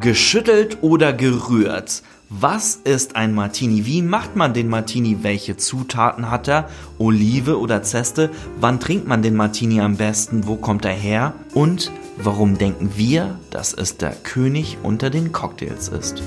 Geschüttelt oder gerührt? Was ist ein Martini? Wie macht man den Martini? Welche Zutaten hat er? Olive oder Zeste? Wann trinkt man den Martini am besten? Wo kommt er her? Und warum denken wir, dass es der König unter den Cocktails ist?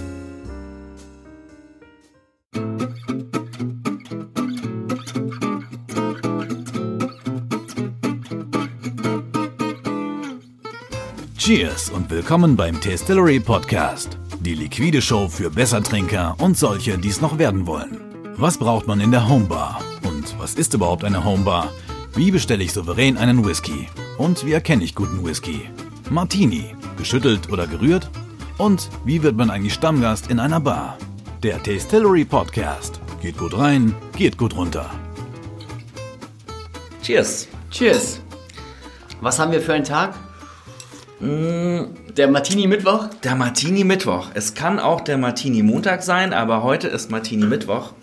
Cheers und willkommen beim Tastillery Podcast. Die liquide Show für Bessertrinker und solche, die es noch werden wollen. Was braucht man in der Homebar? Und was ist überhaupt eine Homebar? Wie bestelle ich souverän einen Whisky? Und wie erkenne ich guten Whisky? Martini, geschüttelt oder gerührt? Und wie wird man eigentlich Stammgast in einer Bar? Der Tastillery Podcast. Geht gut rein, geht gut runter. Cheers! Cheers. Was haben wir für einen Tag? Der Martini-Mittwoch? Der Martini Mittwoch. Es kann auch der Martini Montag sein, aber heute ist Martini Mittwoch.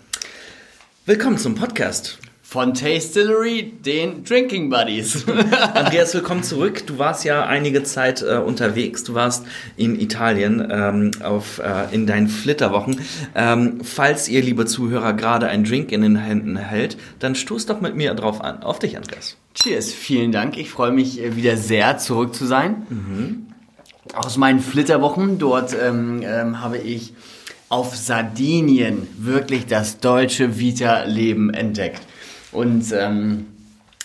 Willkommen zum Podcast. Von Tastillery, den Drinking Buddies. Andreas, willkommen zurück. Du warst ja einige Zeit äh, unterwegs. Du warst in Italien ähm, auf, äh, in deinen Flitterwochen. Ähm, falls ihr, liebe Zuhörer, gerade einen Drink in den Händen hält, dann stoß doch mit mir drauf an. Auf dich, Andreas. Cheers, vielen Dank. Ich freue mich äh, wieder sehr, zurück zu sein. Aus meinen Flitterwochen, dort ähm, ähm, habe ich auf Sardinien wirklich das deutsche Vita-Leben entdeckt. Und ähm,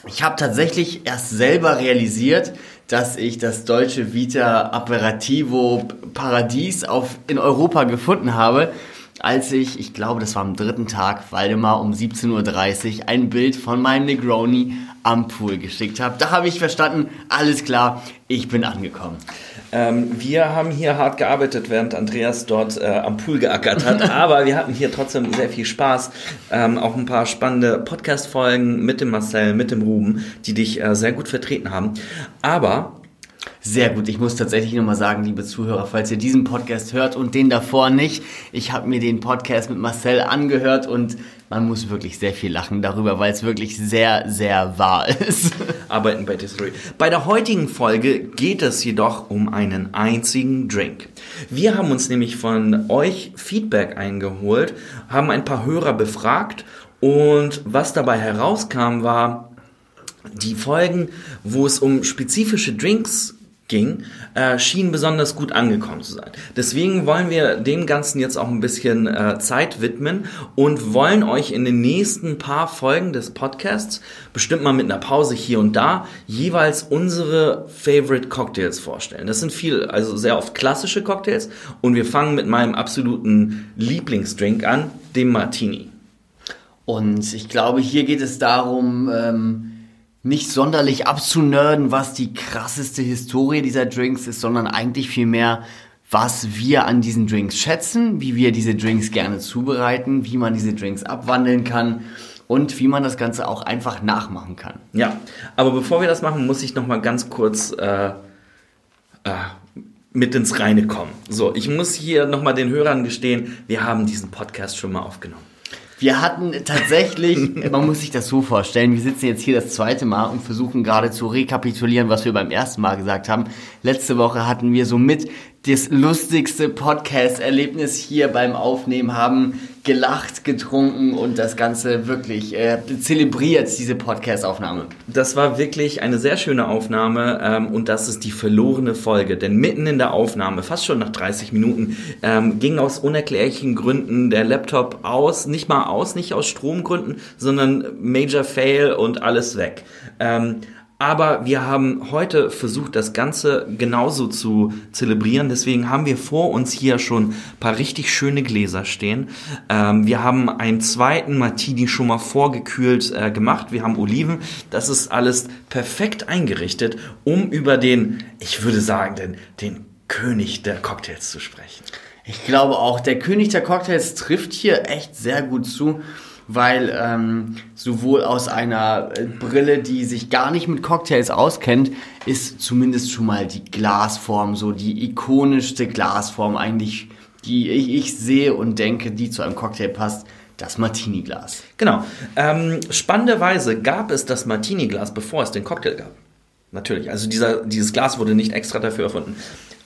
ich habe tatsächlich erst selber realisiert, dass ich das deutsche Vita Aperitivo Paradies auf, in Europa gefunden habe, als ich, ich glaube, das war am dritten Tag, Waldemar um 17.30 Uhr ein Bild von meinem Negroni am Pool geschickt habe. Da habe ich verstanden, alles klar, ich bin angekommen. Ähm, wir haben hier hart gearbeitet, während Andreas dort äh, am Pool geackert hat. Aber wir hatten hier trotzdem sehr viel Spaß. Ähm, auch ein paar spannende Podcast-Folgen mit dem Marcel, mit dem Ruben, die dich äh, sehr gut vertreten haben. Aber Sehr gut. Ich muss tatsächlich nochmal sagen, liebe Zuhörer, falls ihr diesen Podcast hört und den davor nicht, ich habe mir den Podcast mit Marcel angehört und man muss wirklich sehr viel lachen darüber, weil es wirklich sehr, sehr wahr ist. arbeiten bei Distillery. Bei der heutigen Folge geht es jedoch um einen einzigen Drink. Wir haben uns nämlich von euch Feedback eingeholt, haben ein paar Hörer befragt und was dabei herauskam war, die Folgen, wo es um spezifische Drinks ging, äh, schienen besonders gut angekommen zu sein. Deswegen wollen wir dem Ganzen jetzt auch ein bisschen äh, Zeit widmen und wollen euch in den nächsten paar Folgen des Podcasts, bestimmt mal mit einer Pause hier und da, jeweils unsere Favorite Cocktails vorstellen. Das sind viel, also sehr oft klassische Cocktails und wir fangen mit meinem absoluten Lieblingsdrink an, dem Martini. Und ich glaube, hier geht es darum, ähm, nicht sonderlich abzunörden, was die krasseste Historie dieser Drinks ist, sondern eigentlich vielmehr, was wir an diesen Drinks schätzen, wie wir diese Drinks gerne zubereiten, wie man diese Drinks abwandeln kann und wie man das Ganze auch einfach nachmachen kann. Ja, aber bevor wir das machen, muss ich noch mal ganz kurz äh, äh, mit ins Reine kommen. So, ich muss hier noch mal den Hörern gestehen, wir haben diesen Podcast schon mal aufgenommen. Wir hatten tatsächlich, man muss sich das so vorstellen, wir sitzen jetzt hier das zweite Mal und versuchen gerade zu rekapitulieren, was wir beim ersten Mal gesagt haben. Letzte Woche hatten wir somit das lustigste Podcast-Erlebnis hier beim Aufnehmen, haben gelacht, getrunken und das Ganze wirklich äh, zelebriert, diese Podcast-Aufnahme. Das war wirklich eine sehr schöne Aufnahme ähm, und das ist die verlorene Folge. Denn mitten in der Aufnahme, fast schon nach 30 Minuten, ähm, ging aus unerklärlichen Gründen der Laptop aus, nicht mal aus, nicht aus Stromgründen, sondern Major Fail und alles weg. Ähm, aber wir haben heute versucht, das Ganze genauso zu zelebrieren. Deswegen haben wir vor uns hier schon paar richtig schöne Gläser stehen. Ähm, wir haben einen zweiten Martini schon mal vorgekühlt äh, gemacht. Wir haben Oliven. Das ist alles perfekt eingerichtet, um über den, ich würde sagen, den, den König der Cocktails zu sprechen. Ich glaube auch, der König der Cocktails trifft hier echt sehr gut zu, weil ähm, sowohl aus einer äh, Brille, die sich gar nicht mit Cocktails auskennt, ist zumindest schon mal die Glasform so die ikonischste Glasform eigentlich, die ich, ich sehe und denke, die zu einem Cocktail passt, das Martini-Glas. Genau. Ähm, spannenderweise gab es das Martini-Glas, bevor es den Cocktail gab. Natürlich. Also dieser, dieses Glas wurde nicht extra dafür erfunden.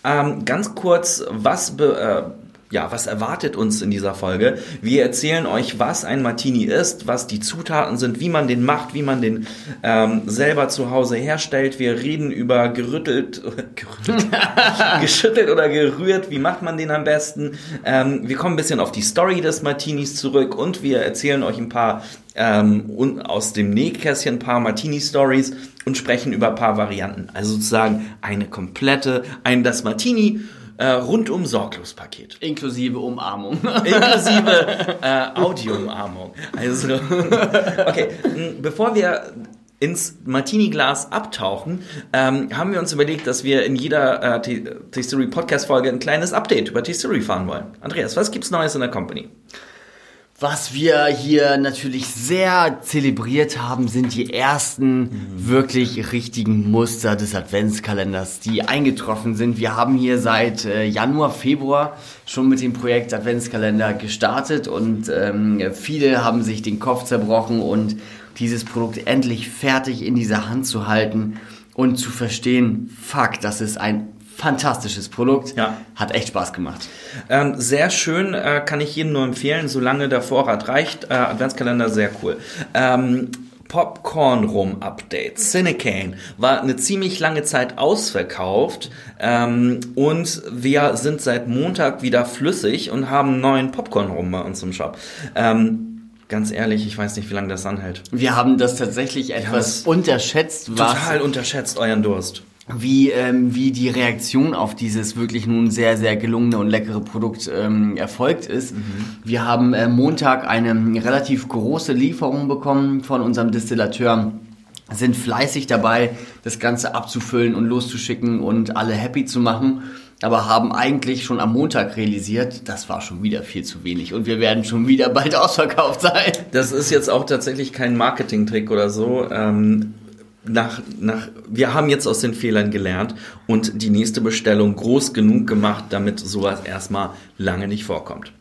Ähm, ganz kurz, was be, äh, ja, was erwartet uns in dieser Folge? Wir erzählen euch, was ein Martini ist, was die Zutaten sind, wie man den macht, wie man den ähm, selber zu Hause herstellt. Wir reden über gerüttelt, gerüttelt geschüttelt oder gerührt, wie macht man den am besten. Ähm, wir kommen ein bisschen auf die Story des Martinis zurück und wir erzählen euch ein paar ähm, aus dem Nähkästchen ein paar Martini-Stories und sprechen über ein paar Varianten. Also sozusagen eine komplette, ein das Martini äh, rundum sorglos Paket. Inklusive Umarmung. Inklusive äh, Audio-Umarmung. Also, okay, bevor wir ins Martini-Glas abtauchen, ähm, haben wir uns überlegt, dass wir in jeder äh, T-Story Podcast-Folge ein kleines Update über T-Story fahren wollen. Andreas, was gibt's Neues in der Company? Was wir hier natürlich sehr zelebriert haben, sind die ersten wirklich richtigen Muster des Adventskalenders, die eingetroffen sind. Wir haben hier seit äh, Januar, Februar schon mit dem Projekt Adventskalender gestartet und ähm, viele haben sich den Kopf zerbrochen und dieses Produkt endlich fertig in dieser Hand zu halten und zu verstehen, fuck, das ist ein fantastisches Produkt. Ja. Hat echt Spaß gemacht. Ähm, sehr schön, äh, kann ich jedem nur empfehlen, solange der Vorrat reicht. Äh, Adventskalender sehr cool. Ähm, Popcorn Rum Update. Cinecane war eine ziemlich lange Zeit ausverkauft ähm, und wir sind seit Montag wieder flüssig und haben neuen Popcorn Rum bei uns im Shop. Ähm, ganz ehrlich, ich weiß nicht, wie lange das anhält. Wir haben das tatsächlich etwas unterschätzt. Total unterschätzt, euren Durst wie, ähm, wie die Reaktion auf dieses wirklich nun sehr, sehr gelungene und leckere Produkt ähm, erfolgt ist. Mhm. Wir haben äh, Montag eine relativ große Lieferung bekommen von unserem Distillateur sind fleißig dabei, das Ganze abzufüllen und loszuschicken und alle happy zu machen, aber haben eigentlich schon am Montag realisiert, das war schon wieder viel zu wenig und wir werden schon wieder bald ausverkauft sein. Das ist jetzt auch tatsächlich kein Marketing-Trick oder so. Ähm nach, nach, wir haben jetzt aus den Fehlern gelernt und die nächste Bestellung groß genug gemacht, damit sowas erstmal lange nicht vorkommt.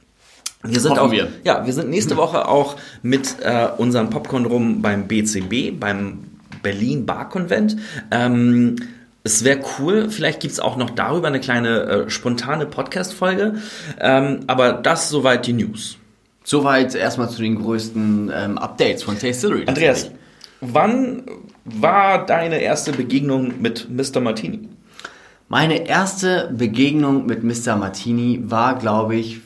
Wir sind Hoffen auch, wir. ja, wir sind nächste Woche auch mit äh, unserem Popcorn rum beim BCB, beim Berlin Bar Convent. Ähm, es wäre cool, vielleicht gibt's auch noch darüber eine kleine äh, spontane Podcast-Folge. Ähm, aber das soweit die News. Soweit erstmal zu den größten ähm, Updates von Taste Distillery. Andreas, wann war deine erste Begegnung mit Mr. Martini? Meine erste Begegnung mit Mr. Martini war, glaube ich,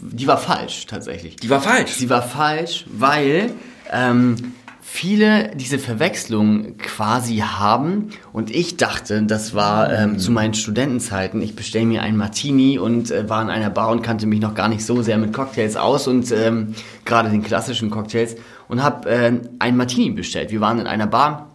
die war falsch tatsächlich. Die war falsch? Sie war falsch, weil ähm, viele diese Verwechslung quasi haben und ich dachte, das war ähm, zu meinen Studentenzeiten, ich bestelle mir einen Martini und äh, war in einer Bar und kannte mich noch gar nicht so sehr mit Cocktails aus und ähm, gerade den klassischen Cocktails und habe äh, einen Martini bestellt. Wir waren in einer Bar,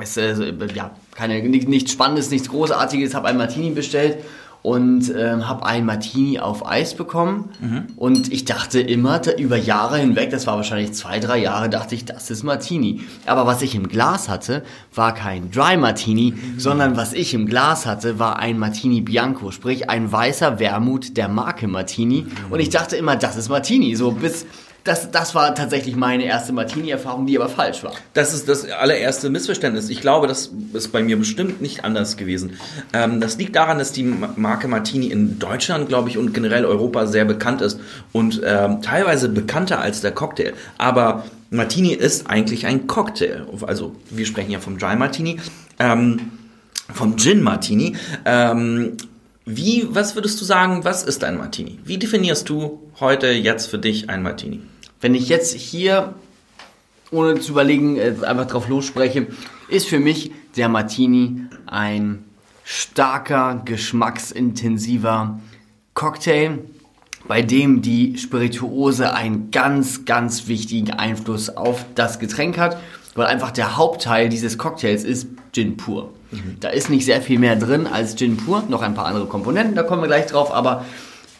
es, äh, ja, keine, nichts Spannendes, nichts Großartiges, habe einen Martini bestellt und ähm, habe einen Martini auf Eis bekommen. Mhm. Und ich dachte immer über Jahre hinweg, das war wahrscheinlich zwei, drei Jahre, dachte ich, das ist Martini. Aber was ich im Glas hatte, war kein Dry Martini, mhm. sondern was ich im Glas hatte, war ein Martini Bianco, sprich ein weißer Wermut der Marke Martini. Mhm. Und ich dachte immer, das ist Martini. So bis das, das war tatsächlich meine erste Martini-Erfahrung, die aber falsch war. Das ist das allererste Missverständnis. Ich glaube, das ist bei mir bestimmt nicht anders gewesen. Ähm, das liegt daran, dass die Marke Martini in Deutschland, glaube ich, und generell Europa sehr bekannt ist und ähm, teilweise bekannter als der Cocktail. Aber Martini ist eigentlich ein Cocktail. Also wir sprechen ja vom Dry Martini, ähm, vom Gin Martini. Ähm, wie, was würdest du sagen, was ist ein Martini? Wie definierst du heute jetzt für dich ein Martini? Wenn ich jetzt hier, ohne zu überlegen, äh, einfach drauf losspreche, ist für mich der Martini ein starker, geschmacksintensiver Cocktail, bei dem die Spirituose einen ganz, ganz wichtigen Einfluss auf das Getränk hat, weil einfach der Hauptteil dieses Cocktails ist Gin pur. Mhm. Da ist nicht sehr viel mehr drin als Gin pur, noch ein paar andere Komponenten, da kommen wir gleich drauf, aber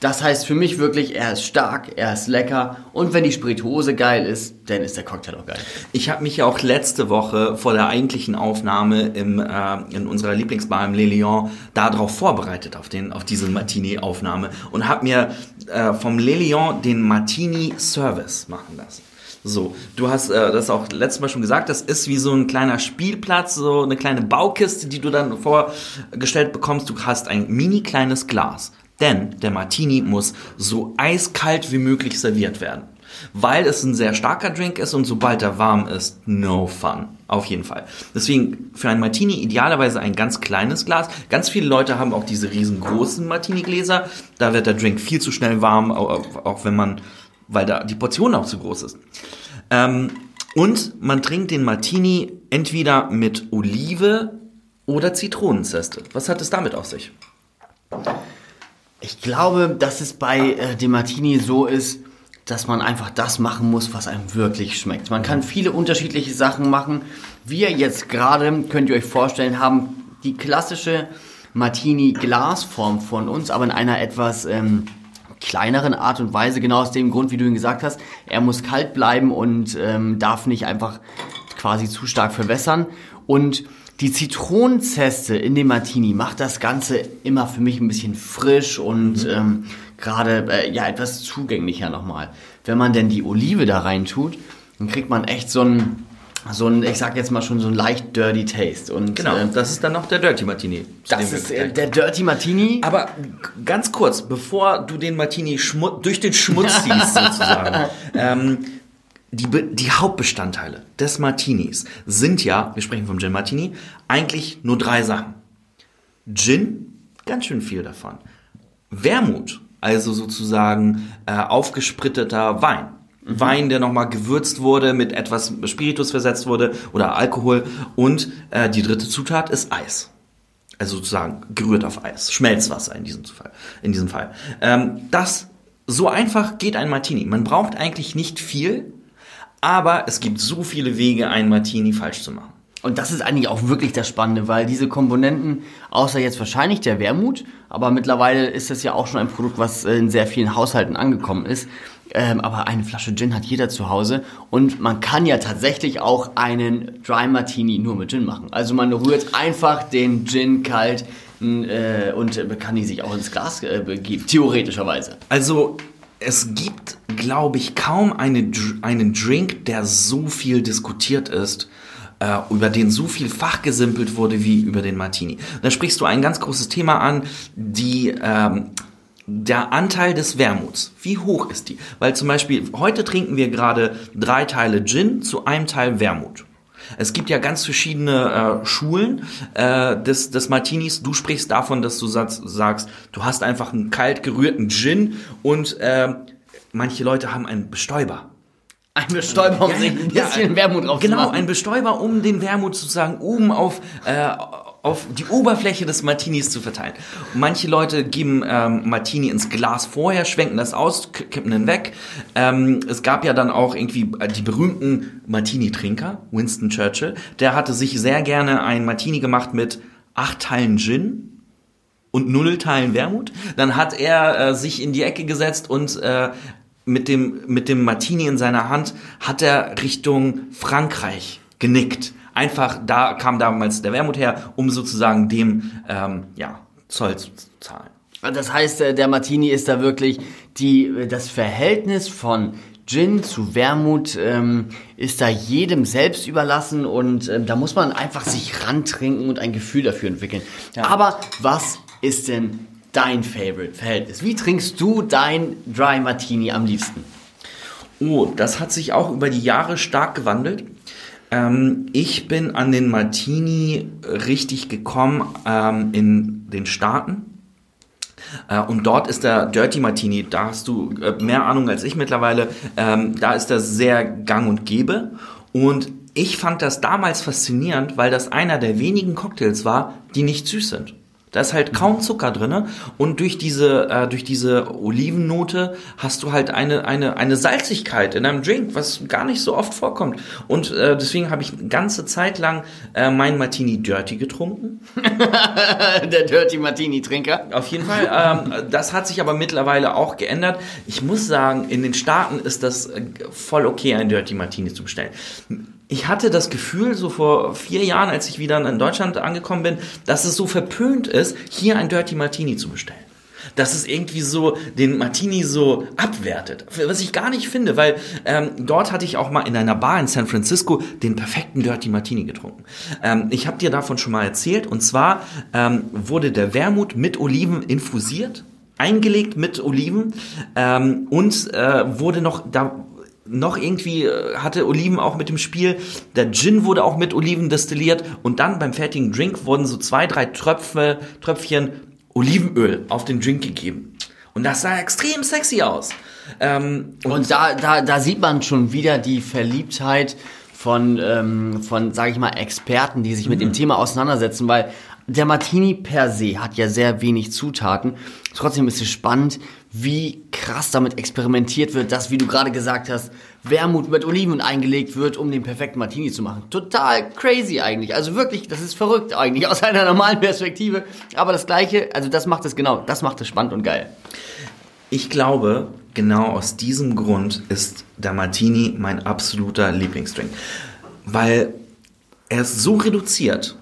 das heißt für mich wirklich, er ist stark, er ist lecker und wenn die Spirituose geil ist, dann ist der Cocktail auch geil. Ich habe mich ja auch letzte Woche vor der eigentlichen Aufnahme im, äh, in unserer Lieblingsbar im Le Lion darauf vorbereitet, auf, den, auf diese Martini-Aufnahme und habe mir äh, vom Le Lion den Martini-Service machen lassen. So, du hast äh, das auch letztes Mal schon gesagt, das ist wie so ein kleiner Spielplatz, so eine kleine Baukiste, die du dann vorgestellt bekommst. Du hast ein mini kleines Glas. Denn der Martini muss so eiskalt wie möglich serviert werden. Weil es ein sehr starker Drink ist und sobald er warm ist, no fun. Auf jeden Fall. Deswegen für ein Martini idealerweise ein ganz kleines Glas. Ganz viele Leute haben auch diese riesengroßen Martini-Gläser. Da wird der Drink viel zu schnell warm, auch wenn man, weil da die Portion auch zu groß ist. Ähm, und man trinkt den Martini entweder mit Olive oder Zitronenzeste. Was hat es damit auf sich? Ich glaube, dass es bei äh, dem Martini so ist, dass man einfach das machen muss, was einem wirklich schmeckt. Man kann viele unterschiedliche Sachen machen. Wir jetzt gerade, könnt ihr euch vorstellen, haben die klassische Martini-Glasform von uns, aber in einer etwas ähm, kleineren Art und Weise, genau aus dem Grund, wie du ihn gesagt hast. Er muss kalt bleiben und ähm, darf nicht einfach quasi zu stark verwässern. Und die Zitronenzeste in dem Martini macht das Ganze immer für mich ein bisschen frisch und mhm. ähm, gerade äh, ja etwas zugänglicher nochmal. Wenn man denn die Olive da rein tut, dann kriegt man echt so ein so ein, ich sag jetzt mal schon so ein leicht dirty Taste. Und, genau, äh, das ist dann noch der Dirty Martini. Das ist äh, der Dirty Martini. Aber ganz kurz, bevor du den Martini durch den Schmutz ziehst sozusagen, ähm, die, die Hauptbestandteile des Martinis sind ja, wir sprechen vom Gin Martini, eigentlich nur drei Sachen. Gin, ganz schön viel davon. Wermut, also sozusagen äh, aufgespritteter Wein. Mhm. Wein, der nochmal gewürzt wurde, mit etwas Spiritus versetzt wurde oder Alkohol. Und äh, die dritte Zutat ist Eis. Also sozusagen gerührt auf Eis. Schmelzwasser in diesem Fall. In diesem Fall. Ähm, das, so einfach geht ein Martini. Man braucht eigentlich nicht viel, aber es gibt so viele Wege, einen Martini falsch zu machen. Und das ist eigentlich auch wirklich das Spannende, weil diese Komponenten, außer jetzt wahrscheinlich der Wermut, aber mittlerweile ist das ja auch schon ein Produkt, was in sehr vielen Haushalten angekommen ist. Ähm, aber eine Flasche Gin hat jeder zu Hause und man kann ja tatsächlich auch einen Dry Martini nur mit Gin machen. Also man rührt einfach den Gin kalt äh, und kann die sich auch ins Glas äh, begeben, theoretischerweise. Also es gibt, glaube ich, kaum eine, einen Drink, der so viel diskutiert ist, äh, über den so viel fachgesimpelt wurde wie über den Martini. Da sprichst du ein ganz großes Thema an, die ähm, der Anteil des Wermuts. Wie hoch ist die? Weil zum Beispiel heute trinken wir gerade drei Teile Gin zu einem Teil Wermut. Es gibt ja ganz verschiedene äh, Schulen äh, des, des Martinis. Du sprichst davon, dass du sagst, sagst, du hast einfach einen kalt gerührten Gin und äh, manche Leute haben einen Bestäuber. Ein Bestäuber, um ja, sich ein bisschen ja, Wermut drauf Genau, ein Bestäuber, um den Wermut sozusagen oben auf, äh, auf die Oberfläche des Martinis zu verteilen. Manche Leute geben ähm, Martini ins Glas vorher, schwenken das aus, kippen den weg. Ähm, es gab ja dann auch irgendwie äh, die berühmten Martini-Trinker, Winston Churchill. Der hatte sich sehr gerne ein Martini gemacht mit acht Teilen Gin und null Teilen Wermut. Dann hat er äh, sich in die Ecke gesetzt und äh, mit dem, mit dem Martini in seiner Hand hat er Richtung Frankreich genickt. Einfach, da kam damals der Wermut her, um sozusagen dem ähm, ja, Zoll zu zahlen. Das heißt, äh, der Martini ist da wirklich die, äh, das Verhältnis von Gin zu Wermut ähm, ist da jedem selbst überlassen und ähm, da muss man einfach sich rantrinken und ein Gefühl dafür entwickeln. Ja. Aber was ist denn dein Favorite-Verhältnis? Wie trinkst du dein Dry Martini am liebsten? Oh, das hat sich auch über die Jahre stark gewandelt. Ähm, ich bin an den Martini richtig gekommen ähm, in den Staaten. Äh, und dort ist der Dirty Martini, da hast du äh, mehr Ahnung als ich mittlerweile, ähm, da ist das sehr gang und gäbe. Und ich fand das damals faszinierend, weil das einer der wenigen Cocktails war, die nicht süß sind. Da ist halt kaum Zucker drinne und durch diese äh, durch diese Olivennote hast du halt eine eine eine Salzigkeit in einem Drink, was gar nicht so oft vorkommt. Und äh, deswegen habe ich eine ganze Zeit lang äh, meinen Martini Dirty getrunken. Der Dirty Martini Trinker. Auf jeden Fall. Ähm, das hat sich aber mittlerweile auch geändert. Ich muss sagen, in den Staaten ist das äh, voll okay, ein Dirty Martini zu bestellen ich hatte das Gefühl, so vor vier Jahren, als ich wieder in Deutschland angekommen bin, dass es so verpönt ist, hier ein Dirty Martini zu bestellen. dass es irgendwie so den Martini so abwertet. Was ich gar nicht finde, weil ähm, dort hatte ich auch mal in einer Bar in San Francisco den perfekten Dirty Martini getrunken. Ähm, ich habe dir davon schon mal erzählt und zwar ähm, wurde der Wermut mit Oliven infusiert, eingelegt mit Oliven ähm, und äh, wurde noch da noch irgendwie äh, hatte Oliven auch mit dem Spiel. Der Gin wurde auch mit Oliven destilliert und dann beim fertigen Drink wurden so zwei, drei Tröpfe, Tröpfchen Olivenöl auf den Drink gegeben. Und das sah extrem sexy aus. Ähm, und, und da, da, da sieht man schon wieder die Verliebtheit von, ähm, von sage ich mal, Experten, die sich mit dem mhm. Thema auseinandersetzen, weil der Martini per se hat ja sehr wenig Zutaten. Trotzdem ist es spannend, wie krass damit experimentiert wird, dass, wie du gerade gesagt hast, Wermut mit Oliven eingelegt wird, um den perfekten Martini zu machen. Total crazy eigentlich. Also wirklich, das ist verrückt eigentlich aus einer normalen Perspektive. Aber das Gleiche, also das macht es genau, das macht es spannend und geil. Ich glaube, genau aus diesem Grund ist der Martini mein absoluter Lieblingsdrink. Weil er ist so reduziert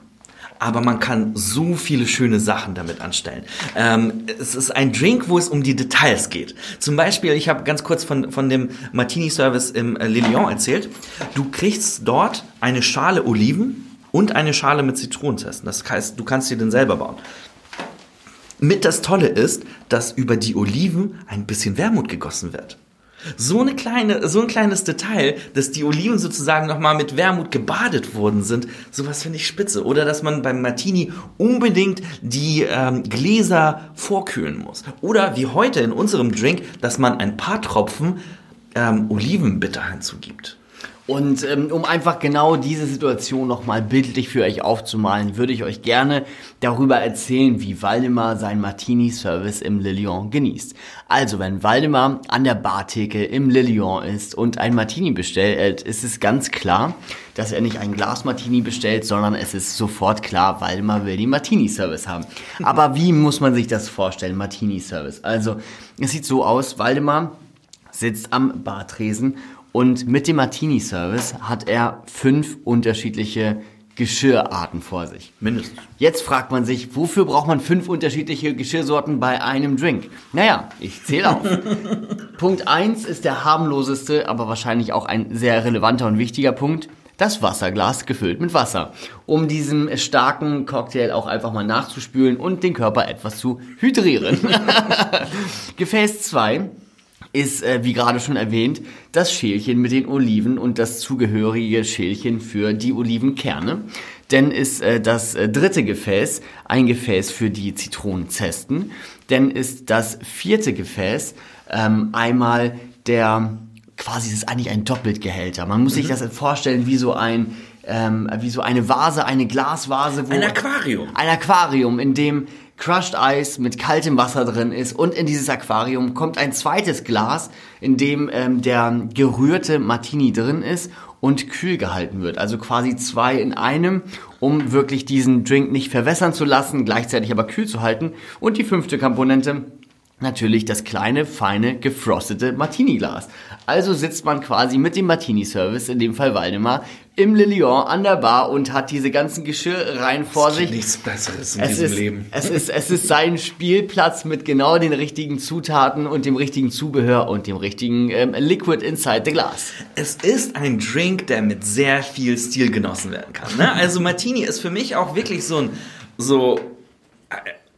aber man kann so viele schöne Sachen damit anstellen. Ähm, es ist ein Drink, wo es um die Details geht. Zum Beispiel, ich habe ganz kurz von, von dem Martini-Service im äh, Le erzählt. Du kriegst dort eine Schale Oliven und eine Schale mit Zitronenzesten. Das heißt, du kannst dir den selber bauen. Mit das Tolle ist, dass über die Oliven ein bisschen Wermut gegossen wird. So eine kleine, so ein kleines Detail, dass die Oliven sozusagen nochmal mit Wermut gebadet worden sind, sowas finde ich spitze. Oder dass man beim Martini unbedingt die ähm, Gläser vorkühlen muss. Oder wie heute in unserem Drink, dass man ein paar Tropfen ähm, Olivenbitter hinzugibt. Und ähm, um einfach genau diese Situation nochmal bildlich für euch aufzumalen, würde ich euch gerne darüber erzählen, wie Waldemar seinen Martini-Service im Le Lion genießt. Also, wenn Waldemar an der Bartheke im Le Lion ist und ein Martini bestellt, ist es ganz klar, dass er nicht ein Glas Martini bestellt, sondern es ist sofort klar, Waldemar will den Martini-Service haben. Aber wie muss man sich das vorstellen, Martini-Service? Also, es sieht so aus, Waldemar sitzt am Bartresen und mit dem Martini-Service hat er fünf unterschiedliche Geschirrarten vor sich. Mindestens. Jetzt fragt man sich, wofür braucht man fünf unterschiedliche Geschirrsorten bei einem Drink? Naja, ich zähle auf. Punkt eins ist der harmloseste, aber wahrscheinlich auch ein sehr relevanter und wichtiger Punkt. Das Wasserglas gefüllt mit Wasser, um diesem starken Cocktail auch einfach mal nachzuspülen und den Körper etwas zu hydrieren. Gefäß zwei ist, äh, wie gerade schon erwähnt, das Schälchen mit den Oliven und das zugehörige Schälchen für die Olivenkerne. Denn ist äh, das äh, dritte Gefäß ein Gefäß für die Zitronenzesten. Denn ist das vierte Gefäß ähm, einmal der, quasi das ist eigentlich ein Doppeltgehälter. Man muss mhm. sich das vorstellen wie so ein ähm, wie so eine Vase, eine Glasvase. Wo ein Aquarium. Ein Aquarium, in dem Crushed Eis mit kaltem Wasser drin ist und in dieses Aquarium kommt ein zweites Glas, in dem ähm, der gerührte Martini drin ist und kühl gehalten wird. Also quasi zwei in einem, um wirklich diesen Drink nicht verwässern zu lassen, gleichzeitig aber kühl zu halten. Und die fünfte Komponente natürlich das kleine, feine, gefrostete Martini-Glas. Also sitzt man quasi mit dem Martini-Service, in dem Fall Waldemar, im Le Lion an der Bar und hat diese ganzen Geschirrreihen vor es sich. nichts Besseres in es diesem ist, Leben. Es ist, es ist sein Spielplatz mit genau den richtigen Zutaten und dem richtigen Zubehör und dem richtigen ähm, Liquid inside the glass. Es ist ein Drink, der mit sehr viel Stil genossen werden kann. Ne? Also Martini ist für mich auch wirklich so ein so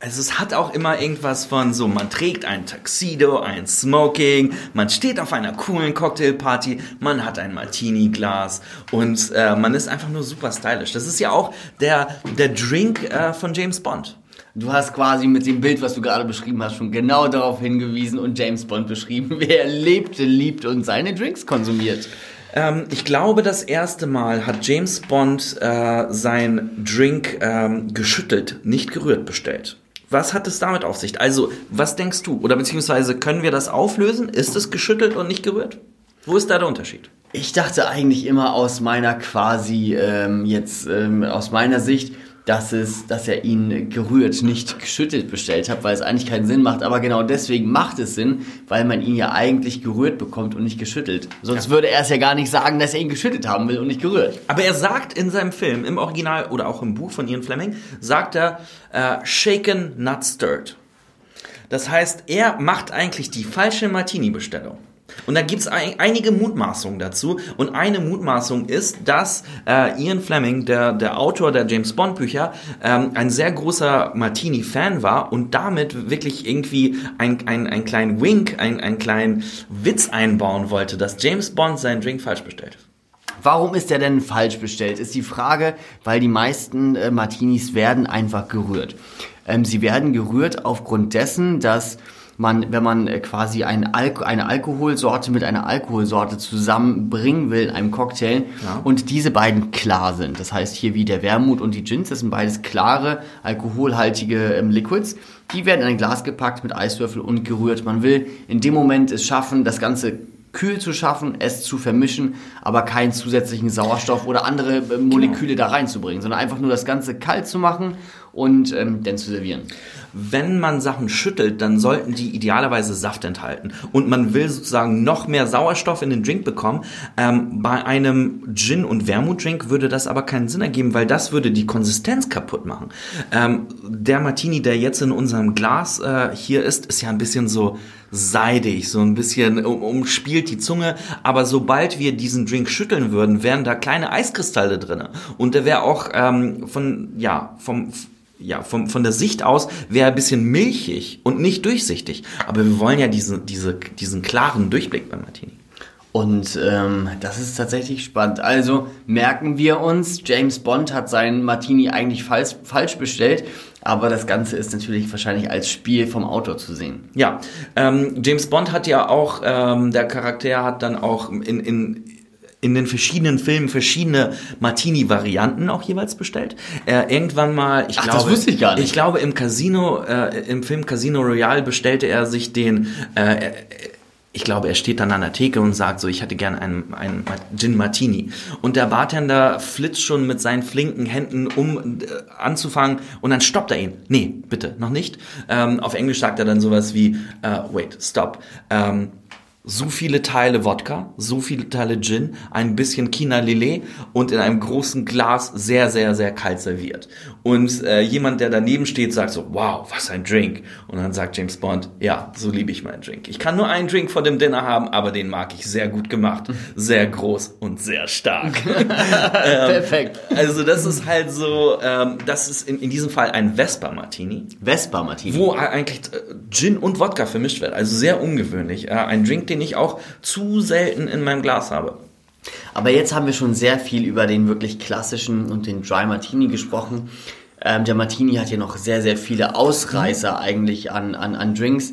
also es hat auch immer irgendwas von so, man trägt ein Tuxedo, ein Smoking, man steht auf einer coolen Cocktailparty, man hat ein Martini-Glas und äh, man ist einfach nur super stylisch. Das ist ja auch der, der Drink äh, von James Bond. Du hast quasi mit dem Bild, was du gerade beschrieben hast, schon genau darauf hingewiesen und James Bond beschrieben, wer lebte, liebt und seine Drinks konsumiert. Ähm, ich glaube, das erste Mal hat James Bond äh, sein Drink ähm, geschüttelt, nicht gerührt bestellt. Was hat es damit auf sich? Also, was denkst du? Oder beziehungsweise können wir das auflösen? Ist es geschüttelt und nicht gerührt? Wo ist da der Unterschied? Ich dachte eigentlich immer aus meiner quasi ähm, jetzt ähm, aus meiner Sicht, dass, es, dass er ihn gerührt, nicht geschüttelt bestellt hat, weil es eigentlich keinen Sinn macht. Aber genau deswegen macht es Sinn, weil man ihn ja eigentlich gerührt bekommt und nicht geschüttelt. Sonst ja. würde er es ja gar nicht sagen, dass er ihn geschüttelt haben will und nicht gerührt. Aber er sagt in seinem Film, im Original oder auch im Buch von Ian Fleming, sagt er, uh, shaken, not stirred. Das heißt, er macht eigentlich die falsche Martini-Bestellung. Und da gibt's ein, einige Mutmaßungen dazu. Und eine Mutmaßung ist, dass äh, Ian Fleming, der, der Autor der James Bond Bücher, ähm, ein sehr großer Martini-Fan war und damit wirklich irgendwie ein, ein, ein kleinen Wink, ein, einen kleinen Witz einbauen wollte, dass James Bond seinen Drink falsch bestellt. Warum ist der denn falsch bestellt? Ist die Frage, weil die meisten äh, Martinis werden einfach gerührt. Ähm, sie werden gerührt aufgrund dessen, dass man, wenn man äh, quasi ein Al eine Alkoholsorte mit einer Alkoholsorte zusammenbringen will in einem Cocktail Ja. und diese beiden klar sind. Das heißt hier wie der Wermut und die Gins, das sind beides klare, alkoholhaltige ähm, Liquids. Die werden in ein Glas gepackt mit Eiswürfel und gerührt. Man will in dem Moment es schaffen, das Ganze kühl zu schaffen, es zu vermischen, aber keinen zusätzlichen Sauerstoff oder andere äh, Moleküle da reinzubringen, sondern einfach nur das Ganze kalt zu machen und ähm, dann zu servieren. Wenn man Sachen schüttelt, dann sollten die idealerweise Saft enthalten. Und man will sozusagen noch mehr Sauerstoff in den Drink bekommen. Ähm, bei einem Gin- und Wermut-Drink würde das aber keinen Sinn ergeben, weil das würde die Konsistenz kaputt machen. Ähm, der Martini, der jetzt in unserem Glas äh, hier ist, ist ja ein bisschen so seidig, so ein bisschen um, umspielt die Zunge. Aber sobald wir diesen Drink schütteln würden, wären da kleine Eiskristalle drinne. Und der wäre auch ähm, von, ja, vom ja, vom, von der Sicht aus wäre ein bisschen milchig und nicht durchsichtig. Aber wir wollen ja diesen, diese, diesen klaren Durchblick beim Martini. Und ähm, das ist tatsächlich spannend. Also merken wir uns, James Bond hat seinen Martini eigentlich falsch, falsch bestellt, aber das Ganze ist natürlich wahrscheinlich als Spiel vom Autor zu sehen. Ja, ähm, James Bond hat ja auch, ähm, der Charakter hat dann auch in, in, in den verschiedenen Filmen verschiedene Martini-Varianten auch jeweils bestellt. Äh, irgendwann mal, ich Ach, das glaube, wusste ich gar nicht. Ich glaube, im Casino, äh, im Film Casino Royale bestellte er sich den, äh, ich glaube, er steht dann an der Theke und sagt so, ich hätte gern einen, einen Gin Martini. Und der Bartender flitzt schon mit seinen flinken Händen, um äh, anzufangen, und dann stoppt er ihn. Nee, bitte, noch nicht. Ähm, auf Englisch sagt er dann sowas wie, äh, wait, stop. Ähm, so viele Teile Wodka, so viele Teile Gin, ein bisschen China Lillet und in einem großen Glas sehr, sehr, sehr kalt serviert. Und äh, jemand, der daneben steht, sagt so, wow, was ein Drink. Und dann sagt James Bond, ja, so liebe ich meinen Drink. Ich kann nur einen Drink vor dem Dinner haben, aber den mag ich sehr gut gemacht, sehr groß und sehr stark. Perfekt. also das ist halt so, ähm, das ist in, in diesem Fall ein Vespa Martini Vespa Martini. wo eigentlich äh, Gin und Wodka vermischt wird. Also sehr ungewöhnlich. Äh, Ein Drink, den ich auch zu selten in meinem Glas habe. Aber jetzt haben wir schon sehr viel über den wirklich klassischen und den Dry Martini gesprochen. Ähm, der Martini hat ja noch sehr, sehr viele Ausreißer eigentlich an, an, an Drinks.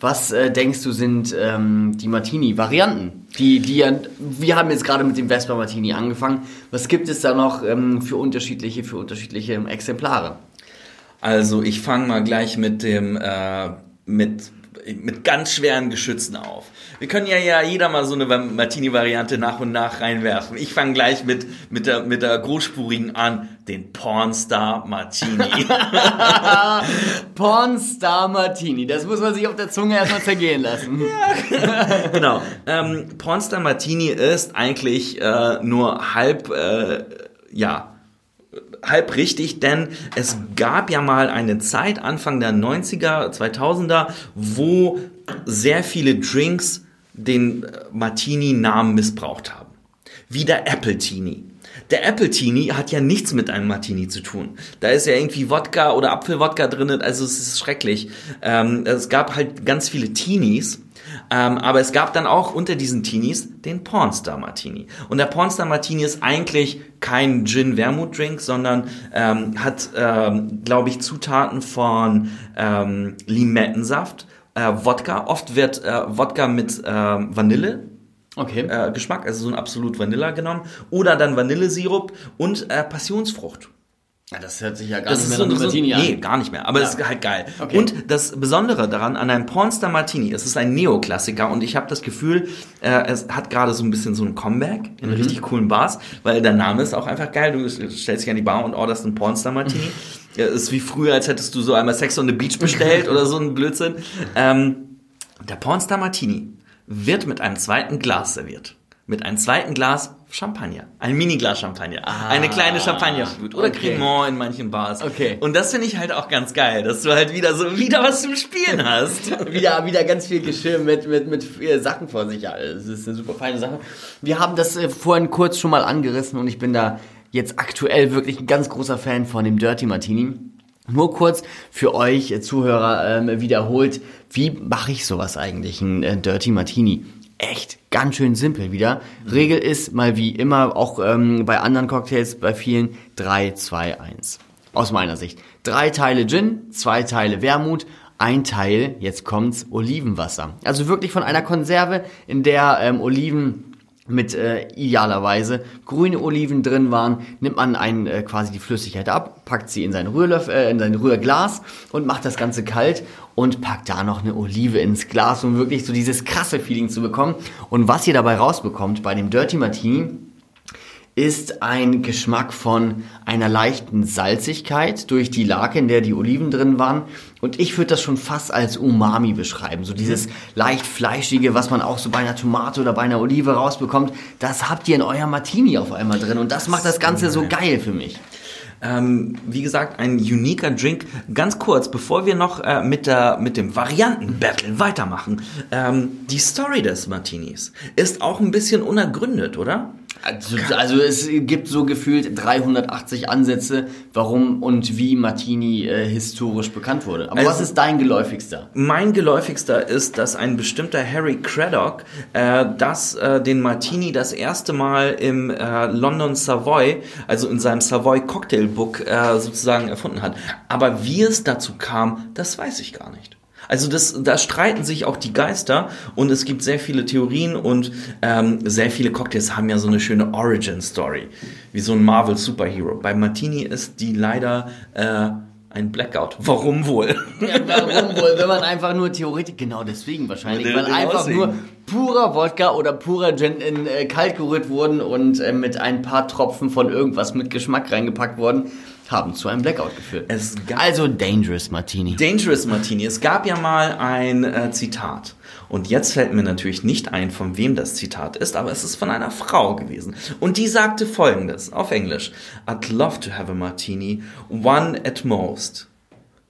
Was äh, denkst du sind ähm, die Martini-Varianten? Die, die wir haben jetzt gerade mit dem Vespa Martini angefangen. Was gibt es da noch ähm, für unterschiedliche, für unterschiedliche Exemplare? Also ich fange mal gleich mit dem äh, mit mit ganz schweren Geschützen auf. Wir können ja ja jeder mal so eine Martini-Variante nach und nach reinwerfen. Ich fange gleich mit mit der mit der großspurigen an, den Pornstar Martini. Pornstar Martini. Das muss man sich auf der Zunge erstmal zergehen lassen. genau. Ähm, Pornstar Martini ist eigentlich äh, nur halb, äh, ja, halb richtig, denn es gab ja mal eine Zeit, Anfang der 90er, 2000er, wo sehr viele Drinks den äh, Martini-Namen missbraucht haben. Wie der Apple-Tini. Der Apple-Tini hat ja nichts mit einem Martini zu tun. Da ist ja irgendwie Wodka oder Apfelwodka drin, also es ist schrecklich. Ähm, es gab halt ganz viele Teenies, ähm, aber es gab dann auch unter diesen Teenies den Pornstar Martini. Und der Pornstar Martini ist eigentlich kein Gin-Wermut-Drink, sondern ähm, hat, ähm, glaube ich, Zutaten von ähm, Limettensaft, äh, Wodka. Oft wird äh, Wodka mit ähm, Vanille Okay. äh, Geschmack, also so ein absolut Vanilla genommen. Oder dann Vanillesirup und äh, Passionsfrucht. Ja, das hört sich ja gar Das nicht mehr so, nach so, Martini an. nee, gar nicht mehr. Aber Ja. es ist halt geil. Okay. Und das Besondere daran an einem Pornstar Martini, es ist ein Neoklassiker und ich habe das Gefühl, äh, es hat gerade so ein bisschen so ein Comeback in Mhm. richtig coolen Bars, weil der Name ist auch einfach geil. Du stellst dich an die Bar und orderst einen Pornstar Martini. Ja, ist wie früher, als hättest du so einmal Sex on the Beach bestellt oder so ein Blödsinn. Ähm, der Pornstar Martini wird mit einem zweiten Glas serviert. Mit einem zweiten Glas Champagner. Ein Miniglas Champagner. eine kleine Champagnerflut. Oder okay. Cremant in manchen Bars. Okay. Und das finde ich halt auch ganz geil, dass du halt wieder so, wieder was zum Spielen hast. wieder, wieder ganz viel Geschirr mit, mit, mit äh, Sachen vor sich. Ja, das ist eine super feine Sache. Wir haben das äh, vorhin kurz schon mal angerissen und ich bin da jetzt aktuell wirklich ein ganz großer Fan von dem Dirty Martini. Nur kurz für euch äh, Zuhörer ähm, wiederholt, wie mache ich sowas eigentlich, ein äh, Dirty Martini? Echt ganz schön simpel wieder. Regel ist mal wie immer, auch ähm, bei anderen Cocktails, bei vielen 3, 2, 1. Aus meiner Sicht. Drei Teile Gin, zwei Teile Wermut, ein Teil, jetzt kommt's, Olivenwasser. Also wirklich von einer Konserve, in der ähm, Oliven mit äh, idealerweise grüne Oliven drin waren, nimmt man ein, äh, quasi die Flüssigkeit ab, packt sie in sein, Rührlöff, äh, in sein Rührglas und macht das Ganze kalt und packt da noch eine Olive ins Glas, um wirklich so dieses krasse Feeling zu bekommen. Und was ihr dabei rausbekommt bei dem Dirty Martini, ist ein Geschmack von einer leichten Salzigkeit durch die Lake, in der die Oliven drin waren. Und ich würde das schon fast als Umami beschreiben. So dieses leicht fleischige, was man auch so bei einer Tomate oder bei einer Olive rausbekommt, das habt ihr in eurem Martini auf einmal drin. Und das macht das Ganze so geil für mich. Ähm, wie gesagt, ein uniker Drink. Ganz kurz, bevor wir noch äh, mit, der, mit dem Varianten-Battle weitermachen. Ähm, die Story des Martinis ist auch ein bisschen unergründet, oder? Also, also es gibt so gefühlt 380 Ansätze, warum und wie Martini äh, historisch bekannt wurde. Aber Also- was ist dein geläufigster? Mein geläufigster ist, dass ein bestimmter Harry Craddock äh, das, äh, den Martini das erste Mal im äh, London Savoy, also in seinem Savoy Cocktail Book äh, sozusagen erfunden hat. Aber wie es dazu kam, das weiß ich gar nicht. Also das, da streiten sich auch die Geister und es gibt sehr viele Theorien und ähm, sehr viele Cocktails haben ja so eine schöne Origin-Story, wie so ein Marvel-Superhero. Bei Martini ist die leider äh, ein Blackout. Warum wohl? Warum wohl, wenn man einfach nur theoretisch, genau deswegen wahrscheinlich, weil einfach aussehen. nur purer Wodka oder purer Gin in äh, kalt gerührt wurden und äh, mit ein paar Tropfen von irgendwas mit Geschmack reingepackt wurden, haben zu einem Blackout geführt. Also Dangerous Martini. Dangerous Martini. Es gab ja mal ein äh, Zitat. Und jetzt fällt mir natürlich nicht ein, von wem das Zitat ist, aber es ist von einer Frau gewesen. Und die sagte folgendes auf Englisch. I'd love to have a martini, one at most.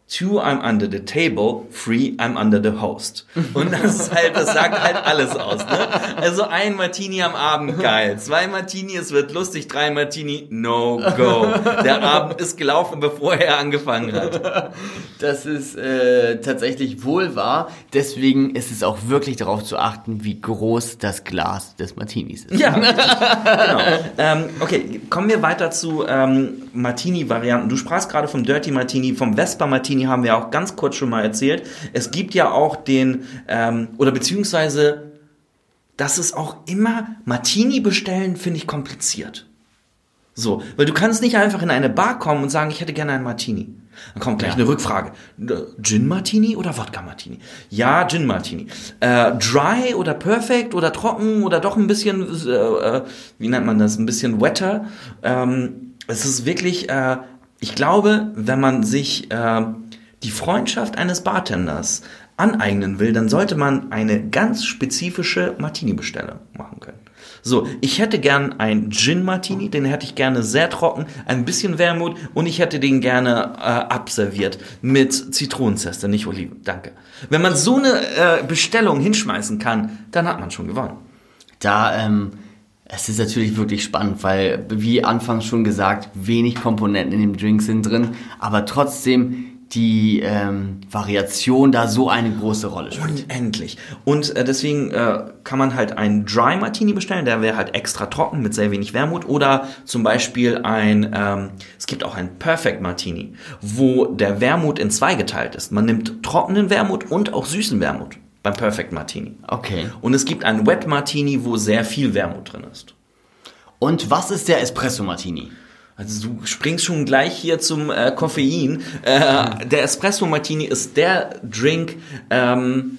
Two, I'm under the table. Three, I'm under the host. Und das ist halt, das sagt halt alles aus, ne? Also ein Martini am Abend, geil. Zwei Martini, es wird lustig. Drei Martini, no go. Der Abend ist gelaufen, bevor er angefangen hat. Das ist äh, tatsächlich wohl wahr. Deswegen ist es auch wirklich darauf zu achten, wie groß das Glas des Martinis ist. Ja, genau. Ähm, okay, kommen wir weiter zu ähm, Martini-Varianten. Du sprachst gerade vom Dirty Martini, vom Vespa Martini haben wir auch ganz kurz schon mal erzählt. Es gibt ja auch den, ähm, oder beziehungsweise, das ist auch immer, Martini bestellen finde ich kompliziert. So, weil du kannst nicht einfach in eine Bar kommen und sagen, ich hätte gerne einen Martini. Dann kommt gleich Ja. eine Rückfrage. Äh, Gin Martini oder Wodka Martini? Ja, Gin Martini. Äh, dry oder perfect oder trocken oder doch ein bisschen, äh, äh, wie nennt man das, ein bisschen wetter. Ähm, es ist wirklich, äh, ich glaube, wenn man sich äh, die Freundschaft eines Bartenders aneignen will, dann sollte man eine ganz spezifische Martini-Bestellung machen können. So, ich hätte gern ein Gin Martini, den hätte ich gerne sehr trocken, ein bisschen Wermut und ich hätte den gerne äh, abserviert mit Zitronenzeste, nicht Oliven. Danke. Wenn man so eine äh, Bestellung hinschmeißen kann, dann hat man schon gewonnen. Da, ähm, es ist natürlich wirklich spannend, weil, wie anfangs schon gesagt, wenig Komponenten in dem Drink sind drin, aber trotzdem die ähm, Variation da so eine große Rolle spielt. Unendlich. Und äh, deswegen äh, kann man halt einen Dry Martini bestellen, der wäre halt extra trocken mit sehr wenig Wermut. Oder zum Beispiel ein, ähm, es gibt auch ein Perfect Martini, wo der Wermut in zwei geteilt ist. Man nimmt trockenen Wermut und auch süßen Wermut beim Perfect Martini. Okay. Und es gibt einen Wet Martini, wo sehr viel Wermut drin ist. Und was ist der Espresso Martini? Also du springst schon gleich hier zum äh, Koffein. Äh, der Espresso Martini ist der Drink. Ähm,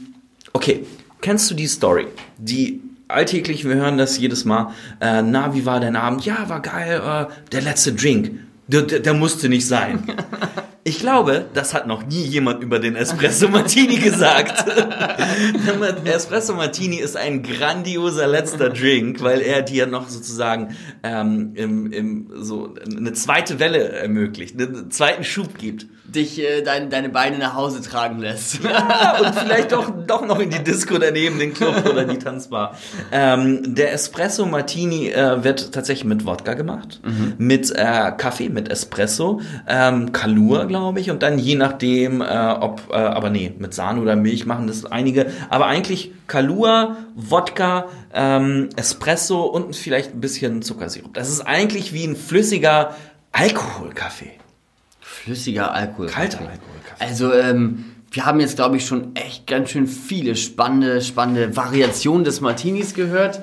okay, kennst du die Story? Die alltäglich, wir hören das jedes Mal. Äh, na, wie war dein Abend? Ja, war geil. Äh, der letzte Drink. Der, der, der musste nicht sein. Ich glaube, das hat noch nie jemand über den Espresso Martini gesagt. Espresso Martini ist ein grandioser letzter Drink, weil er dir noch sozusagen ähm, im, im, so eine zweite Welle ermöglicht, einen zweiten Schub gibt. Dich äh, dein, deine Beine nach Hause tragen lässt. Ja, und vielleicht doch, doch noch in die Disco daneben, den Club oder die Tanzbar. Ähm, der Espresso Martini äh, wird tatsächlich mit Wodka gemacht, mhm. mit äh, Kaffee, mit Espresso, ähm, Kalur, glaube ich, und dann je nachdem, äh, ob, äh, aber nee, mit Sahne oder Milch machen das einige, aber eigentlich Kalua, Wodka, ähm, Espresso und vielleicht ein bisschen Zuckersirup. Das ist eigentlich wie ein flüssiger Alkoholkaffee. Flüssiger Alkoholkaffee. Kalter Alkoholkaffee. Also, ähm, wir haben jetzt, glaube ich, schon echt ganz schön viele spannende, spannende Variationen des Martinis gehört.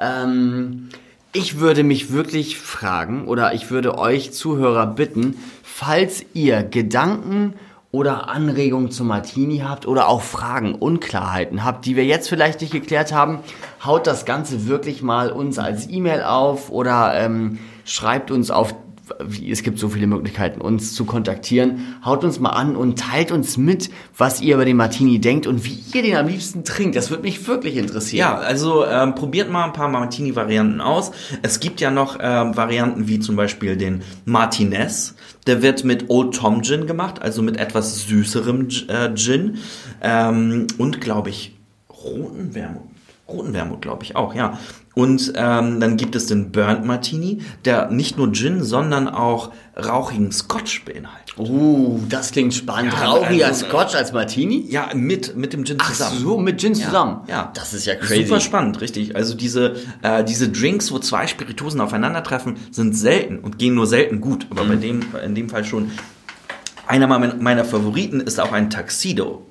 Ähm, ich würde mich wirklich fragen oder ich würde euch Zuhörer bitten, falls ihr Gedanken oder Anregungen zum Martini habt oder auch Fragen, Unklarheiten habt, die wir jetzt vielleicht nicht geklärt haben, haut das Ganze wirklich mal uns als E-Mail auf oder ähm, schreibt uns auf es gibt so viele Möglichkeiten, uns zu kontaktieren. Haut uns mal an und teilt uns mit, was ihr über den Martini denkt und wie ihr den am liebsten trinkt. Das würde mich wirklich interessieren. Ja, also ähm, probiert mal ein paar Martini-Varianten aus. Es gibt ja noch ähm, Varianten wie zum Beispiel den Martinez. Der wird mit Old Tom Gin gemacht, also mit etwas süßerem äh, Gin. Ähm, und, glaube ich, roten Wermut. Roten Wermut, glaube ich auch, ja. Und ähm, dann gibt es den Burnt Martini, der nicht nur Gin, sondern auch rauchigen Scotch beinhaltet. Oh, das klingt spannend. Ja, Rauchiger also, Scotch als Martini? Ja, mit, mit dem Gin zusammen. Ach so, mit Gin zusammen. Ja, ja. Das ist ja crazy. Super spannend, richtig. Also diese, äh, diese Drinks, wo zwei Spirituosen aufeinandertreffen, sind selten und gehen nur selten gut. Aber mhm. bei dem, in dem Fall schon. Einer meiner Favoriten ist auch ein Tuxedo.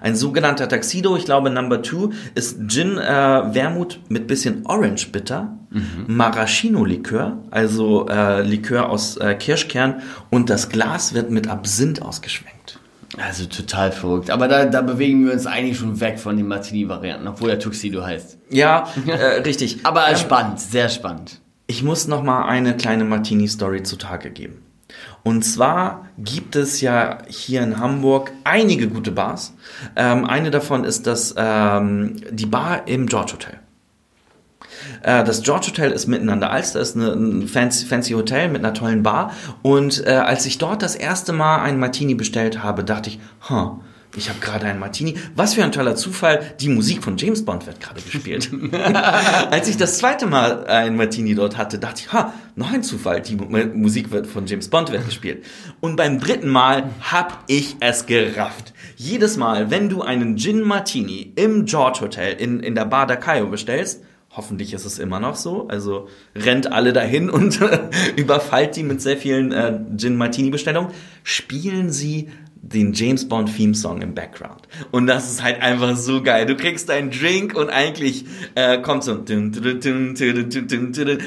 Ein sogenannter Tuxedo, ich glaube Number Two, ist Gin äh, Wermut mit bisschen Orange Bitter, mhm. Maraschino Likör, also äh, Likör aus äh, Kirschkern und das Glas wird mit Absinth ausgeschwenkt. Also total verrückt. Aber da, da bewegen wir uns eigentlich schon weg von den Martini-Varianten, obwohl der Tuxedo heißt. Ja, äh, richtig. Aber ähm, spannend, sehr spannend. Ich muss noch mal eine kleine Martini-Story zutage geben. Und zwar gibt es ja hier in Hamburg einige gute Bars. Ähm, eine davon ist das, ähm, die Bar im George Hotel. Äh, das George Hotel ist miteinander als, das ist ein fancy, fancy Hotel mit einer tollen Bar. Und äh, als ich dort das erste Mal einen Martini bestellt habe, dachte ich, huh, ich habe gerade einen Martini. Was für ein toller Zufall. Die Musik von James Bond wird gerade gespielt. Als ich das zweite Mal einen Martini dort hatte, dachte ich, ha, noch ein Zufall. Die Musik wird von James Bond wird gespielt. Und beim dritten Mal hab ich es gerafft. Jedes Mal, wenn du einen Gin Martini im George Hotel in, in der Bar da Cayo bestellst, Hoffentlich ist es immer noch so. Also rennt alle dahin und überfallt die mit sehr vielen äh, Gin Martini Bestellungen. Spielen sie den James Bond Theme Song im Background. Und das ist halt einfach so geil. Du kriegst deinen Drink und eigentlich äh, kommt so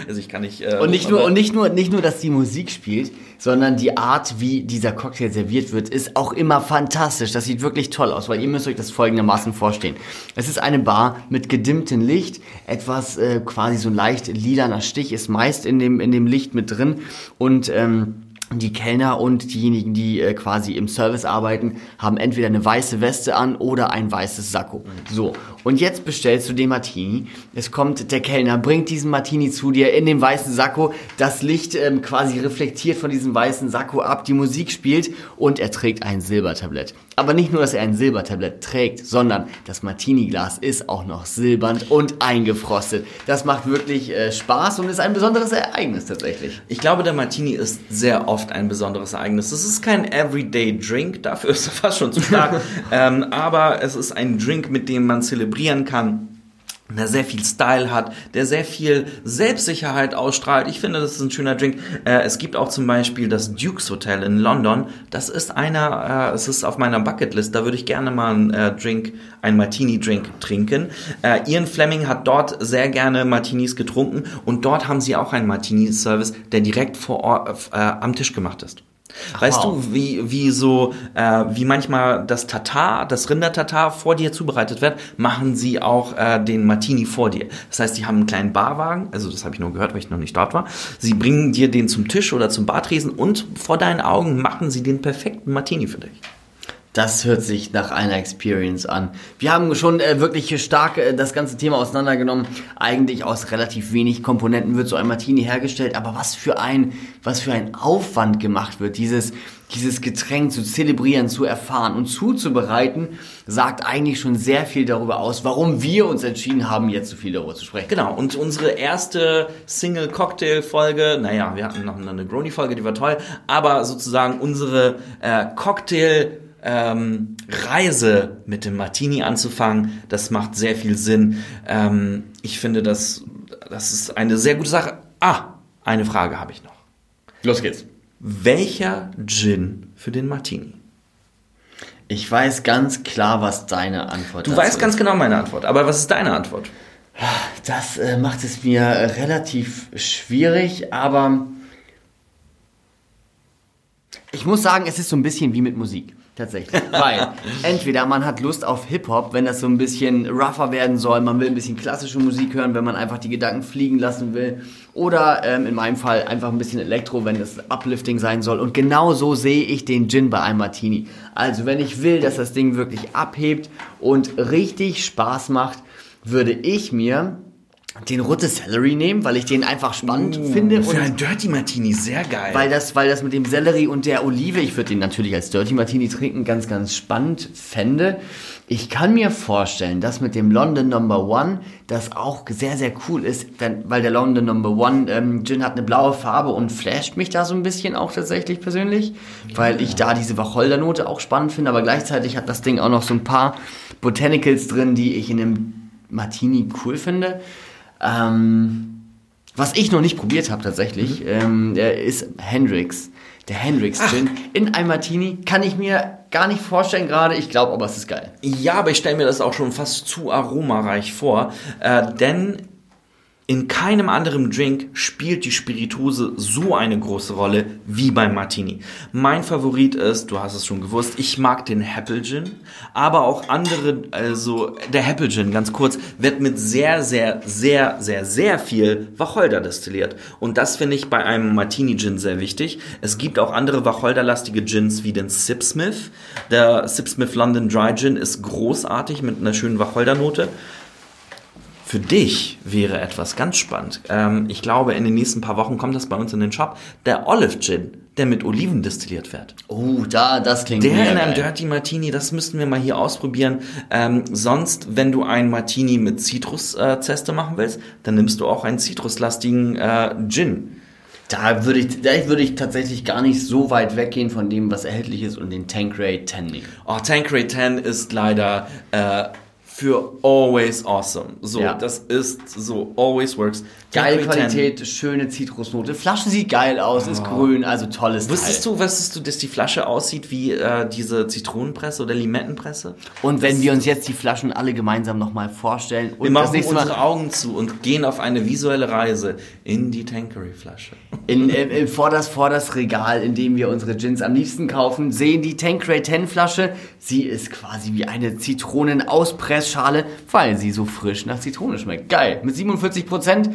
also ich kann nicht äh, und nicht nur und nicht nur nicht nur dass die Musik spielt, sondern die Art wie dieser Cocktail serviert wird ist auch immer fantastisch. Das sieht wirklich toll aus, weil ihr müsst euch das folgendermaßen vorstellen. Es ist eine Bar mit gedimmtem Licht, etwas äh, quasi so leicht lilaner Stich ist meist in dem in dem Licht mit drin und ähm, die Kellner und diejenigen, die äh, quasi im Service arbeiten, haben entweder eine weiße Weste an oder ein weißes Sakko. So, und jetzt bestellst du den Martini. Es kommt der Kellner, bringt diesen Martini zu dir in dem weißen Sakko. Das Licht ähm, quasi reflektiert von diesem weißen Sakko ab. Die Musik spielt und er trägt ein Silbertablett. Aber nicht nur, dass er ein Silbertablett trägt, sondern das Martini-Glas ist auch noch silbern und eingefrostet. Das macht wirklich äh, Spaß und ist ein besonderes Ereignis tatsächlich. Ich glaube, der Martini ist sehr oft ein besonderes Ereignis. Es ist kein Everyday Drink, dafür ist er fast schon zu stark. ähm, aber es ist ein Drink, mit dem man zelebriert zelebrieren kann der sehr viel Style hat, der sehr viel Selbstsicherheit ausstrahlt. Ich finde, das ist ein schöner Drink. Äh, es gibt auch zum Beispiel das Duke's Hotel in London. Das ist einer, äh, es ist auf meiner Bucketlist. Da würde ich gerne mal einen äh, Drink, einen Martini-Drink trinken. Äh, Ian Fleming hat dort sehr gerne Martinis getrunken und dort haben sie auch einen Martini-Service, der direkt vor Ort, äh, am Tisch gemacht ist. Weißt wow. du, wie, wie so, äh, wie manchmal das Tatar, das Rindertatar vor dir zubereitet wird, machen sie auch äh, den Martini vor dir. Das heißt, die haben einen kleinen Barwagen, also das habe ich nur gehört, weil ich noch nicht dort war. Sie bringen dir den zum Tisch oder zum Bartresen und vor deinen Augen machen sie den perfekten Martini für dich. Das hört sich nach einer Experience an. Wir haben schon äh, wirklich stark äh, das ganze Thema auseinandergenommen. Eigentlich aus relativ wenig Komponenten wird so ein Martini hergestellt, aber was für ein, was für ein Aufwand gemacht wird, dieses, dieses Getränk zu zelebrieren, zu erfahren und zuzubereiten, sagt eigentlich schon sehr viel darüber aus, warum wir uns entschieden haben, jetzt so viel darüber zu sprechen. Genau, und unsere erste Single-Cocktail-Folge, naja, wir hatten noch eine Negroni-Folge, die war toll, aber sozusagen unsere äh, Cocktail- ähm, Reise mit dem Martini anzufangen, das macht sehr viel Sinn. Ähm, ich finde, das, das ist eine sehr gute Sache. Ah, eine Frage habe ich noch. Los geht's. Welcher Gin für den Martini? Ich weiß ganz klar, was deine Antwort Du dazu weißt ganz ist. genau meine Antwort, aber was ist deine Antwort? Das äh, macht es mir äh, relativ schwierig, aber ich muss sagen, es ist so ein bisschen wie mit Musik. Tatsächlich. Weil entweder man hat Lust auf Hip-Hop, wenn das so ein bisschen rougher werden soll, man will ein bisschen klassische Musik hören, wenn man einfach die Gedanken fliegen lassen will. Oder ähm, in meinem Fall einfach ein bisschen Elektro, wenn es uplifting sein soll. Und genau so sehe ich den Gin bei einem Martini. Also wenn ich will, dass das Ding wirklich abhebt und richtig Spaß macht, würde ich mir den Rote Celery nehmen, weil ich den einfach spannend finde. Für und ein Dirty Martini, sehr geil. weil das, weil das mit dem Sellerie und der Olive, ich würde den natürlich als Dirty Martini trinken, ganz, ganz spannend fände. Ich kann mir vorstellen, dass mit dem London Number One das auch sehr, sehr cool ist, denn, weil der London Number One ähm, Gin hat eine blaue Farbe und flasht mich da so ein bisschen auch tatsächlich persönlich, weil ich da diese Wacholdernote auch spannend finde, aber gleichzeitig hat das Ding auch noch so ein paar Botanicals drin, die ich in einem Martini cool finde. Ähm, was ich noch nicht probiert habe tatsächlich, ähm, der ist Hendrix. Der Hendrix Gin in einem Martini kann ich mir gar nicht vorstellen gerade. Ich glaube aber, es ist geil. Ja, aber ich stelle mir das auch schon fast zu aromareich vor, äh, denn in keinem anderen Drink spielt die Spirituose so eine große Rolle wie beim Martini. Mein Favorit ist, du hast es schon gewusst, ich mag den Apple Gin, aber auch andere, also der Apple Gin, ganz kurz, wird mit sehr, sehr, sehr, sehr, sehr viel Wacholder destilliert. Und das finde ich bei einem Martini Gin sehr wichtig. Es gibt auch andere wacholderlastige Gins wie den Sipsmith. Der Sipsmith London Dry Gin ist großartig mit einer schönen Wacholdernote. Für dich wäre etwas ganz spannend. Ähm, ich glaube, in den nächsten paar Wochen kommt das bei uns in den Shop. Der Olive Gin, der mit Oliven destilliert wird. Oh, da, das klingt Der in einem geil. Dirty Martini, das müssten wir mal hier ausprobieren. Ähm, sonst, wenn du einen Martini mit Zitruszeste machen willst, dann nimmst du auch einen zitruslastigen äh, Gin. Da würde ich, da würde ich tatsächlich gar nicht so weit weggehen von dem, was erhältlich ist und den Tanqueray 10 nehmen. Oh, Tanqueray 10 ist leider äh, für always awesome. So, Ja. das ist so, always works. Geile Tanqueray 10. Qualität, schöne Zitrusnote. Flasche sieht geil aus, ist grün, also tolles Wusstest Teil. du, wusstest du, dass die Flasche aussieht wie äh, diese Zitronenpresse oder Limettenpresse? Und wenn wir uns jetzt die Flaschen alle gemeinsam nochmal vorstellen und Wir das machen nächste unsere Mal Augen zu und gehen auf eine visuelle Reise in die Tanqueray-Flasche. in, in, in, vor, das, vor das Regal, in dem wir unsere Gins am liebsten kaufen, sehen die Tanqueray 10 Flasche. Sie ist quasi wie eine Zitronenauspressschale, weil sie so frisch nach Zitrone schmeckt. Geil. Mit 47 Prozent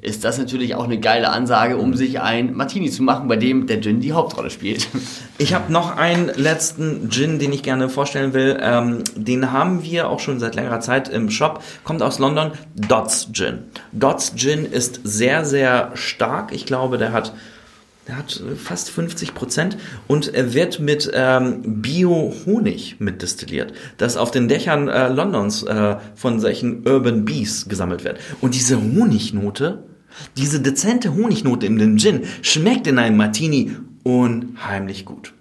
ist das natürlich auch eine geile Ansage, um sich ein Martini zu machen, bei dem der Gin die Hauptrolle spielt. Ich habe noch einen letzten Gin, den ich gerne vorstellen will. Ähm, den haben wir auch schon seit längerer Zeit im Shop. Kommt aus London. Dots Gin. Dots Gin ist sehr, sehr stark. Ich glaube, der hat, der hat fast 50 Prozent und er wird mit ähm, Bio-Honig mitdestilliert, das auf den Dächern äh, Londons äh, von solchen Urban Bees gesammelt wird. Und diese Honignote, diese dezente Honignote in dem Gin schmeckt in einem Martini unheimlich gut.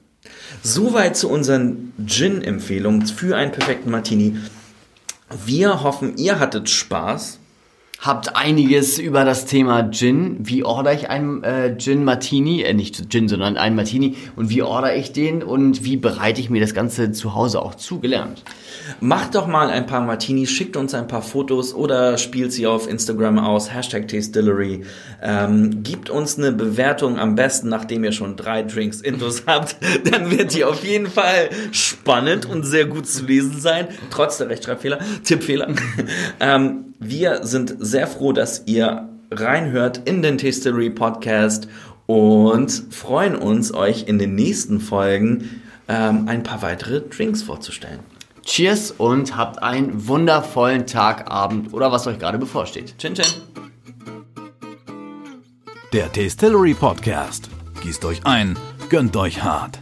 Soweit zu unseren Gin-Empfehlungen für einen perfekten Martini. Wir hoffen, ihr hattet Spaß. Habt einiges über das Thema Gin. Wie order ich einen äh, Gin Martini? Äh, nicht Gin, sondern einen Martini. Und wie order ich den? Und wie bereite ich mir das Ganze zu Hause auch zugelernt? Macht doch mal ein paar Martinis, schickt uns ein paar Fotos oder spielt sie auf Instagram aus, Hashtag Tastillery. Ähm, gibt uns eine Bewertung am besten, nachdem ihr schon drei Drinks intus habt. Dann wird die auf jeden Fall spannend und sehr gut zu lesen sein, trotz der Rechtschreibfehler, Tippfehler. ähm, wir sind sehr froh, dass ihr reinhört in den Tastillery Podcast und freuen uns, euch in den nächsten Folgen ähm, ein paar weitere Drinks vorzustellen. Cheers und habt einen wundervollen Tag, Abend oder was euch gerade bevorsteht. Chin Chin. Der Tastillery Podcast. Gießt euch ein, gönnt euch hart.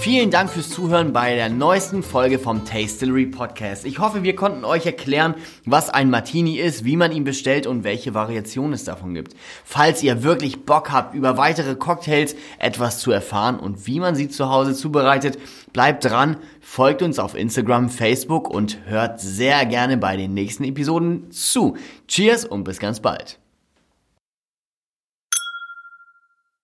Vielen Dank fürs Zuhören bei der neuesten Folge vom Tastillery Podcast. Ich hoffe, wir konnten euch erklären, was ein Martini ist, wie man ihn bestellt und welche Variationen es davon gibt. Falls ihr wirklich Bock habt, über weitere Cocktails etwas zu erfahren und wie man sie zu Hause zubereitet, bleibt dran, folgt uns auf Instagram, Facebook und hört sehr gerne bei den nächsten Episoden zu. Cheers und bis ganz bald.